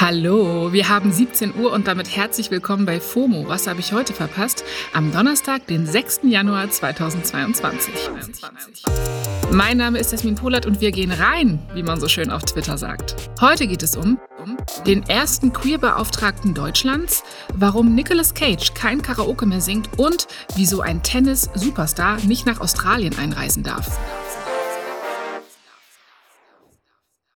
Hallo, wir haben 17 Uhr und damit herzlich willkommen bei FOMO. Was habe ich heute verpasst? Am Donnerstag, den 6. Januar 2022. Mein Name ist Jasmin Polat und wir gehen rein, wie man so schön auf Twitter sagt. Heute geht es um den ersten Queer-Beauftragten Deutschlands, warum Nicolas Cage kein Karaoke mehr singt und wieso ein Tennis-Superstar nicht nach Australien einreisen darf.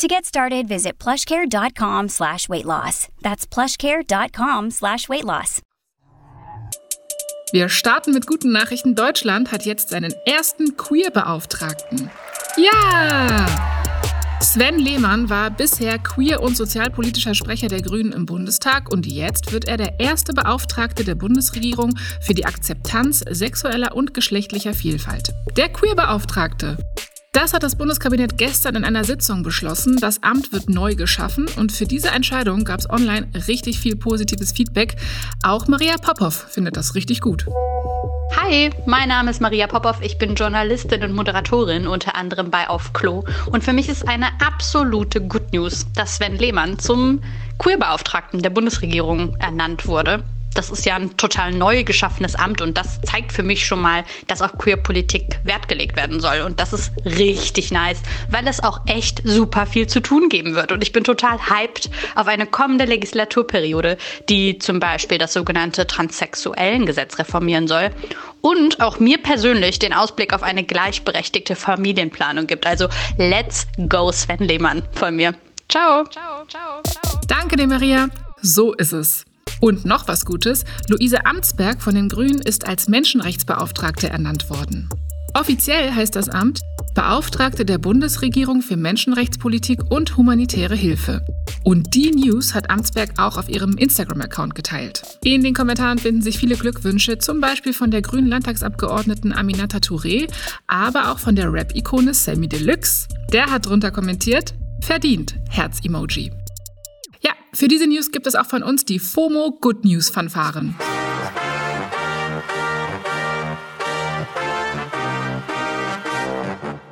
To get started, visit plushcare.com slash weight loss. That's plushcare.com slash weight loss. Wir starten mit guten Nachrichten. Deutschland hat jetzt seinen ersten Queer-Beauftragten. Ja! Sven Lehmann war bisher queer- und sozialpolitischer Sprecher der Grünen im Bundestag und jetzt wird er der erste Beauftragte der Bundesregierung für die Akzeptanz sexueller und geschlechtlicher Vielfalt. Der Queer-Beauftragte das hat das Bundeskabinett gestern in einer Sitzung beschlossen. Das Amt wird neu geschaffen und für diese Entscheidung gab es online richtig viel positives Feedback. Auch Maria Popov findet das richtig gut. Hi, mein Name ist Maria Popov. Ich bin Journalistin und Moderatorin, unter anderem bei Auf Klo. Und für mich ist eine absolute Good News, dass Sven Lehmann zum Queerbeauftragten der Bundesregierung ernannt wurde das ist ja ein total neu geschaffenes Amt und das zeigt für mich schon mal, dass auch Queerpolitik Wert gelegt werden soll. Und das ist richtig nice, weil es auch echt super viel zu tun geben wird. Und ich bin total hyped auf eine kommende Legislaturperiode, die zum Beispiel das sogenannte Transsexuellengesetz reformieren soll und auch mir persönlich den Ausblick auf eine gleichberechtigte Familienplanung gibt. Also let's go Sven Lehmann von mir. Ciao. Ciao, ciao, ciao. Danke dir, Maria. So ist es. Und noch was Gutes, Luise Amtsberg von den Grünen ist als Menschenrechtsbeauftragte ernannt worden. Offiziell heißt das Amt Beauftragte der Bundesregierung für Menschenrechtspolitik und humanitäre Hilfe. Und die News hat Amtsberg auch auf ihrem Instagram-Account geteilt. In den Kommentaren finden sich viele Glückwünsche, zum Beispiel von der grünen Landtagsabgeordneten Aminata Touré, aber auch von der Rap-Ikone Sammy Deluxe. Der hat drunter kommentiert, verdient, Herz-Emoji. Für diese News gibt es auch von uns die FOMO Good News Fanfaren.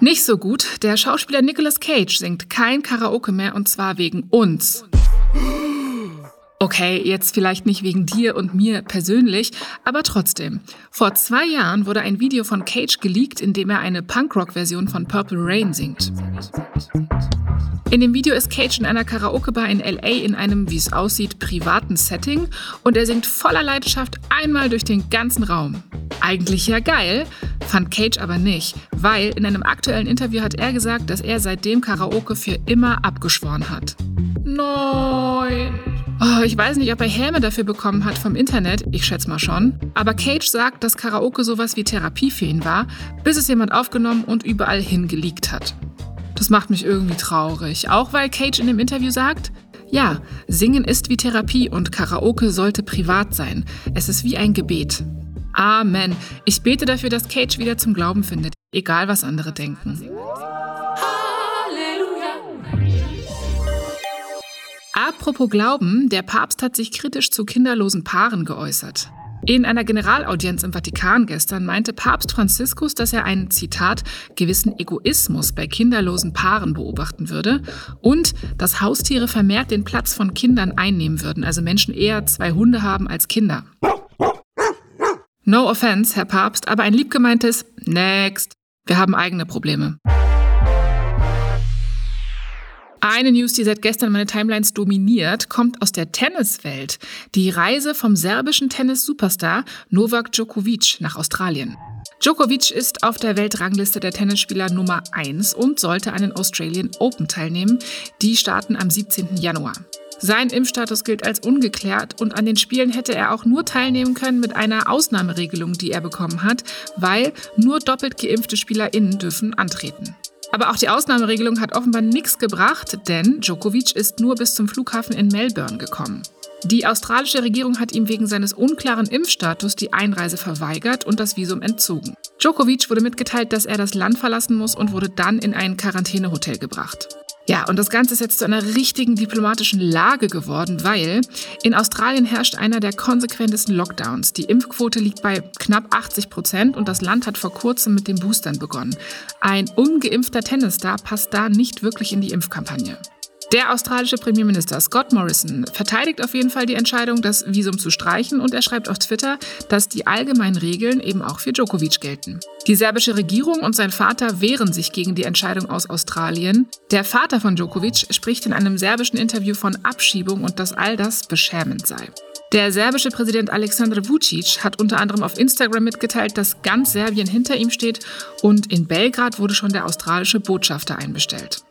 Nicht so gut, der Schauspieler Nicolas Cage singt kein Karaoke mehr und zwar wegen uns. Okay, jetzt vielleicht nicht wegen dir und mir persönlich, aber trotzdem. Vor zwei Jahren wurde ein Video von Cage geleakt, in dem er eine Punkrock-Version von Purple Rain singt. In dem Video ist Cage in einer Karaoke-Bar in LA in einem, wie es aussieht, privaten Setting und er singt voller Leidenschaft einmal durch den ganzen Raum. Eigentlich ja geil, fand Cage aber nicht, weil in einem aktuellen Interview hat er gesagt, dass er seitdem Karaoke für immer abgeschworen hat. Nein. Oh, ich weiß nicht, ob er Häme dafür bekommen hat vom Internet, ich schätze mal schon. Aber Cage sagt, dass Karaoke sowas wie Therapie für ihn war, bis es jemand aufgenommen und überall hingeleakt hat. Das macht mich irgendwie traurig. Auch weil Cage in dem Interview sagt, ja, Singen ist wie Therapie und Karaoke sollte privat sein. Es ist wie ein Gebet. Amen. Ich bete dafür, dass Cage wieder zum Glauben findet, egal was andere denken. Apropos Glauben, der Papst hat sich kritisch zu kinderlosen Paaren geäußert. In einer Generalaudienz im Vatikan gestern meinte Papst Franziskus, dass er einen, Zitat, gewissen Egoismus bei kinderlosen Paaren beobachten würde und dass Haustiere vermehrt den Platz von Kindern einnehmen würden, also Menschen eher zwei Hunde haben als Kinder. No offense, Herr Papst, aber ein liebgemeintes Next. Wir haben eigene Probleme. Eine News, die seit gestern meine Timelines dominiert, kommt aus der Tenniswelt. Die Reise vom serbischen Tennis-Superstar Novak Djokovic nach Australien. Djokovic ist auf der Weltrangliste der Tennisspieler Nummer 1 und sollte an den Australian Open teilnehmen. Die starten am 17. Januar. Sein Impfstatus gilt als ungeklärt und an den Spielen hätte er auch nur teilnehmen können mit einer Ausnahmeregelung, die er bekommen hat, weil nur doppelt geimpfte SpielerInnen dürfen antreten. Aber auch die Ausnahmeregelung hat offenbar nichts gebracht, denn Djokovic ist nur bis zum Flughafen in Melbourne gekommen. Die australische Regierung hat ihm wegen seines unklaren Impfstatus die Einreise verweigert und das Visum entzogen. Djokovic wurde mitgeteilt, dass er das Land verlassen muss und wurde dann in ein Quarantänehotel gebracht. Ja, und das Ganze ist jetzt zu einer richtigen diplomatischen Lage geworden, weil in Australien herrscht einer der konsequentesten Lockdowns. Die Impfquote liegt bei knapp 80 Prozent und das Land hat vor kurzem mit den Boostern begonnen. Ein ungeimpfter Tennisstar passt da nicht wirklich in die Impfkampagne. Der australische Premierminister Scott Morrison verteidigt auf jeden Fall die Entscheidung, das Visum zu streichen und er schreibt auf Twitter, dass die allgemeinen Regeln eben auch für Djokovic gelten. Die serbische Regierung und sein Vater wehren sich gegen die Entscheidung aus Australien. Der Vater von Djokovic spricht in einem serbischen Interview von Abschiebung und dass all das beschämend sei. Der serbische Präsident Alexander Vucic hat unter anderem auf Instagram mitgeteilt, dass ganz Serbien hinter ihm steht und in Belgrad wurde schon der australische Botschafter einbestellt.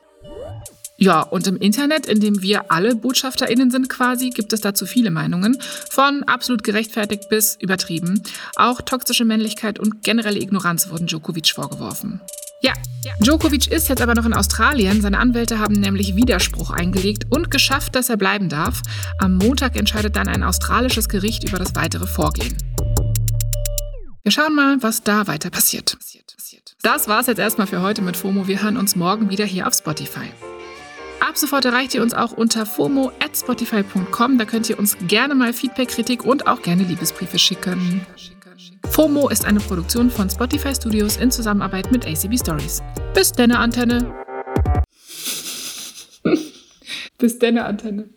Ja, und im Internet, in dem wir alle BotschafterInnen sind quasi, gibt es dazu viele Meinungen. Von absolut gerechtfertigt bis übertrieben. Auch toxische Männlichkeit und generelle Ignoranz wurden Djokovic vorgeworfen. Ja, Djokovic ist jetzt aber noch in Australien. Seine Anwälte haben nämlich Widerspruch eingelegt und geschafft, dass er bleiben darf. Am Montag entscheidet dann ein australisches Gericht über das weitere Vorgehen. Wir schauen mal, was da weiter passiert. Das war's jetzt erstmal für heute mit FOMO. Wir hören uns morgen wieder hier auf Spotify. Sofort erreicht ihr uns auch unter fomo at spotify.com. Da könnt ihr uns gerne mal Feedback, Kritik und auch gerne Liebesbriefe schicken. FOMO ist eine Produktion von Spotify Studios in Zusammenarbeit mit ACB Stories. Bis denne Antenne. Bis denne Antenne.